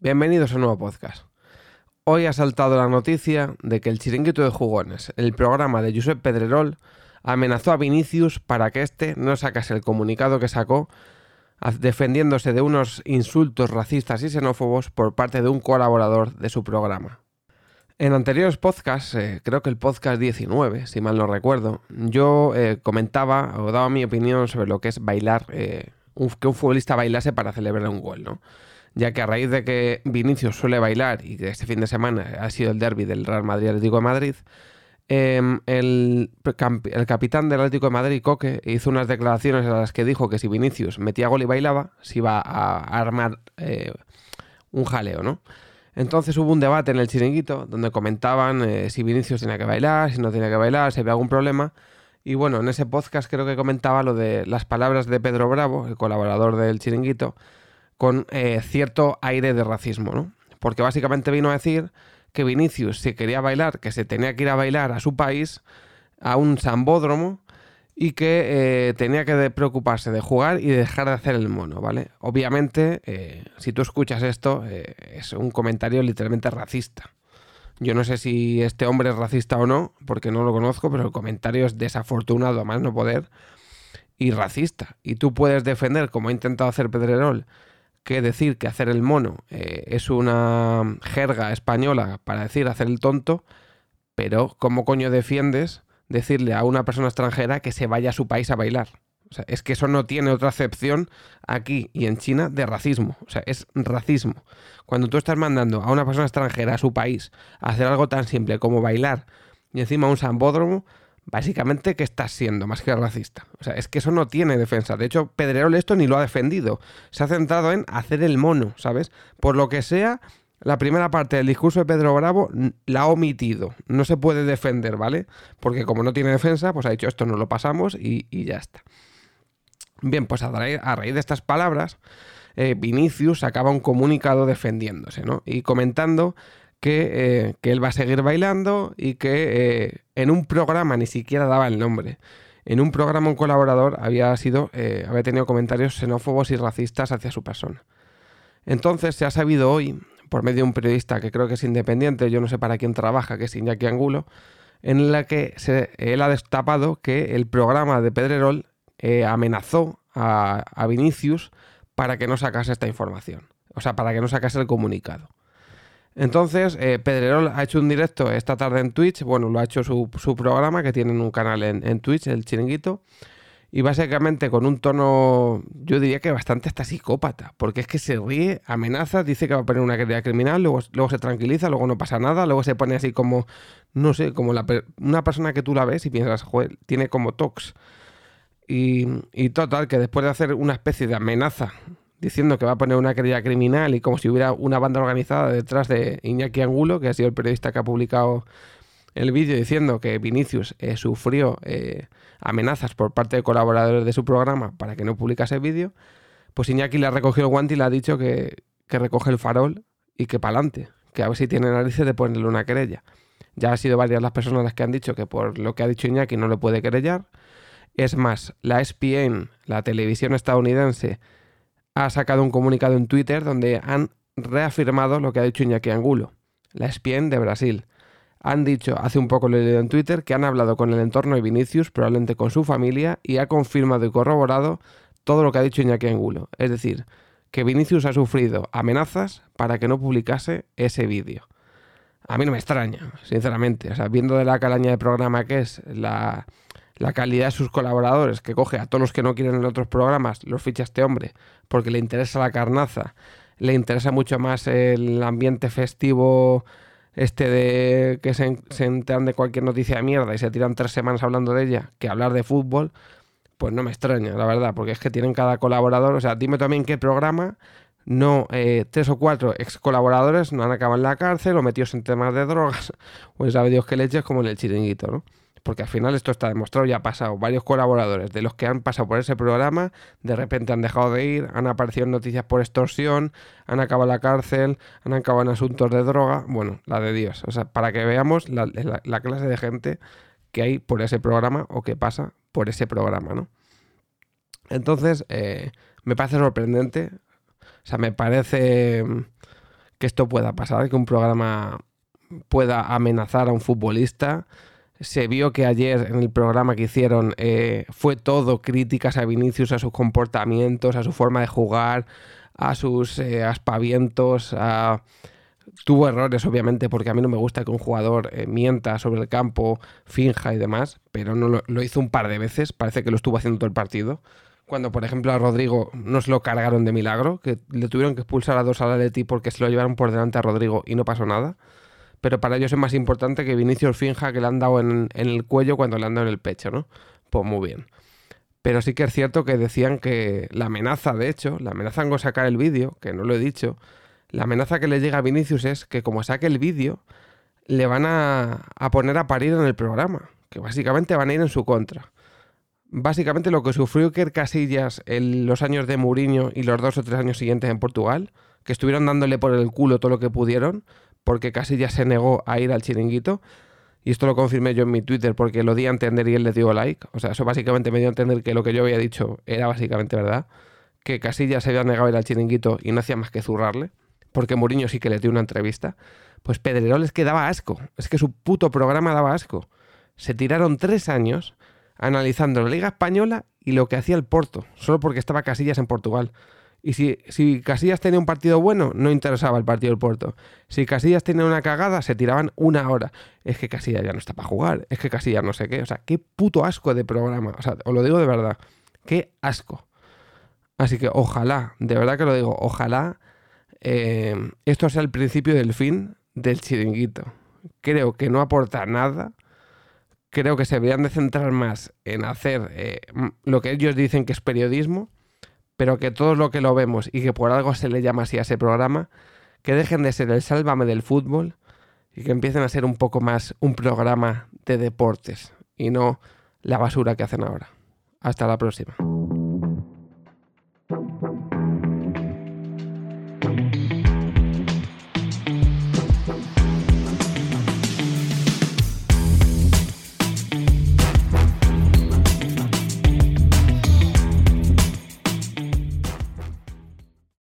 Bienvenidos a un nuevo podcast. Hoy ha saltado la noticia de que el chiringuito de jugones, el programa de Josep Pedrerol, amenazó a Vinicius para que éste no sacase el comunicado que sacó defendiéndose de unos insultos racistas y xenófobos por parte de un colaborador de su programa. En anteriores podcasts, eh, creo que el podcast 19, si mal no recuerdo, yo eh, comentaba o daba mi opinión sobre lo que es bailar, eh, que un futbolista bailase para celebrar un gol, ¿no? ya que a raíz de que Vinicius suele bailar y que este fin de semana ha sido el derby del Real Madrid Atlético de Madrid, em, el, capitán del Atlético de Madrid, Coque, hizo unas declaraciones en las que dijo que si Vinicius metía gol y bailaba, se iba a armar eh, un jaleo, ¿no? Entonces hubo un debate en el chiringuito donde comentaban eh, si Vinicius tenía que bailar, si no tenía que bailar, si había algún problema. Y bueno, en ese podcast creo que comentaba lo de las palabras de Pedro Bravo, el colaborador del chiringuito, con eh, cierto aire de racismo, ¿no? Porque básicamente vino a decir que Vinicius, si quería bailar, que se tenía que ir a bailar a su país, a un sambódromo, y que eh, tenía que preocuparse de jugar y dejar de hacer el mono, ¿vale? Obviamente, eh, si tú escuchas esto, es un comentario literalmente racista. Yo no sé si este hombre es racista o no, porque no lo conozco, pero el comentario es desafortunado a más no poder y racista. Y tú puedes defender, como ha intentado hacer Pedrerol, que decir que hacer el mono eh, es una jerga española para decir hacer el tonto, pero ¿cómo coño defiendes decirle a una persona extranjera que se vaya a su país a bailar? O sea, es que eso no tiene otra acepción aquí y en China de racismo. O sea, es racismo. Cuando tú estás mandando a una persona extranjera a su país a hacer algo tan simple como bailar y encima un sambódromo, básicamente que estás siendo más que racista. O sea, es que eso no tiene defensa. De hecho, Pedrerol esto ni lo ha defendido. Se ha centrado en hacer el mono, ¿sabes? Por lo que sea, la primera parte del discurso de Pedro Bravo la ha omitido. No se puede defender, ¿vale? Porque como no tiene defensa, pues ha dicho esto no lo pasamos y, ya está. Bien, pues a, raíz de estas palabras, eh, Vinicius sacaba un comunicado defendiéndose, ¿no? Y comentando eh, que, él va a seguir bailando y que eh, en un programa ni siquiera daba el nombre. En un programa un colaborador había sido, eh, había tenido comentarios xenófobos y racistas hacia su persona. Entonces se ha sabido hoy, por medio de un periodista que creo que es independiente, yo no sé para quién trabaja, que es Iñaki Angulo, en la que él ha destapado que el programa de Pedrerol amenazó a, a Vinicius para que no sacase esta información. O sea, para que no sacase el comunicado. Entonces, eh, Pedrerol ha hecho un directo esta tarde en Twitch. Bueno, lo ha hecho su, programa, que tienen un canal en, Twitch, el chiringuito. Y básicamente con un tono, yo diría que bastante hasta psicópata. Porque es que se ríe, amenaza, dice que va a poner una querida criminal, luego, luego se tranquiliza, luego no pasa nada, luego se pone así como, no sé, como una persona que tú la ves y piensas, joder, tiene como tox. Y, y total, que después de hacer una especie de amenaza diciendo que va a poner una querella criminal y como si hubiera una banda organizada detrás de Iñaki Angulo, que ha sido el periodista que ha publicado el vídeo diciendo que Vinicius eh, sufrió eh, amenazas por parte de colaboradores de su programa para que no publicase el vídeo, pues Iñaki le ha recogido el guante y le ha dicho que, que recoge el farol y que para adelante, que a ver si tiene narices de ponerle una querella. Ya ha sido varias las personas las que han dicho que por lo que ha dicho Iñaki no le puede querellar. Es más, la ESPN, la televisión estadounidense, ha sacado un comunicado en Twitter donde han reafirmado lo que ha dicho Iñaki Angulo, la ESPN de Brasil. Han dicho, hace un poco lo he leído en Twitter, que han hablado con el entorno de Vinicius, probablemente con su familia, y ha confirmado y corroborado todo lo que ha dicho Iñaki Angulo. Es decir, que Vinicius ha sufrido amenazas para que no publicase ese vídeo. A mí no me extraña, sinceramente. O sea, viendo de la calaña de programa que es la, la calidad de sus colaboradores, que coge a todos los que no quieren en otros programas, los ficha este hombre, porque le interesa la carnaza, le interesa mucho más el ambiente festivo este de que se, se enteran de cualquier noticia de mierda y se tiran tres semanas hablando de ella, que hablar de fútbol, pues no me extraña, la verdad, porque es que tienen cada colaborador, o sea, dime también qué programa no eh, tres o cuatro ex colaboradores no han acabado en la cárcel o metidos en temas de drogas, o sabe Dios qué leches como en el chiringuito, ¿no? Porque al final esto está demostrado, ya ha pasado. Varios colaboradores de los que han pasado por ese programa, de repente han dejado de ir, han aparecido noticias por extorsión, han acabado la cárcel, han acabado en asuntos de droga. Bueno, la de Dios. O sea, para que veamos la, clase de gente que hay por ese programa o que pasa por ese programa, ¿no? Entonces, eh, me parece sorprendente. O sea, me parece que esto pueda pasar, que un programa pueda amenazar a un futbolista se vio que ayer en el programa que hicieron eh, fue todo críticas a Vinicius, a sus comportamientos, a su forma de jugar, a sus eh, aspavientos, Tuvo errores, obviamente, porque a mí no me gusta que un jugador eh, mienta sobre el campo, finja y demás, pero no lo, hizo un par de veces, parece que lo estuvo haciendo todo el partido. Cuando, por ejemplo, a Rodrigo no se lo cargaron de milagro, que le tuvieron que expulsar a dos al Atleti porque se lo llevaron por delante a Rodrigo y no pasó nada pero para ellos es más importante que Vinicius finja que le han dado en, el cuello cuando le han dado en el pecho, ¿no? Pues muy bien. Pero sí que es cierto que decían que la amenaza, de hecho, la amenaza con sacar el vídeo, que no lo he dicho, la amenaza que le llega a Vinicius es que como saque el vídeo, le van a, a, poner a parir en el programa, que básicamente van a ir en su contra. Básicamente lo que sufrió Iker Casillas en los años de Mourinho y los dos o tres años siguientes en Portugal, que estuvieron dándole por el culo todo lo que pudieron, porque casi ya se negó a ir al chiringuito. Y esto lo confirmé yo en mi Twitter porque lo di a entender y él le dio like. O sea, eso básicamente me dio a entender que lo que yo había dicho era básicamente verdad. Que ya se había negado a ir al chiringuito y no hacía más que zurrarle. Porque Mourinho sí que le dio una entrevista. Pues Pedrerol es que daba asco. Es que su puto programa daba asco. Se tiraron tres años analizando la Liga Española y lo que hacía el Porto. Solo porque estaba Casillas en Portugal. Y si, si, Casillas tenía un partido bueno, no interesaba el partido del Porto. Si Casillas tenía una cagada, se tiraban una hora. Es que Casillas ya no está para jugar. Es que Casillas no sé qué. O sea, qué puto asco de programa. O sea, os lo digo de verdad. Qué asco. Así que ojalá, de verdad que lo digo, ojalá eh, esto sea el principio del fin del chiringuito. Creo que no aporta nada. Creo que se deberían de centrar más en hacer eh, lo que ellos dicen que es periodismo pero que todos lo que lo vemos y que por algo se le llama así a ese programa, que dejen de ser el sálvame del fútbol y que empiecen a ser un poco más un programa de deportes y no la basura que hacen ahora. Hasta la próxima.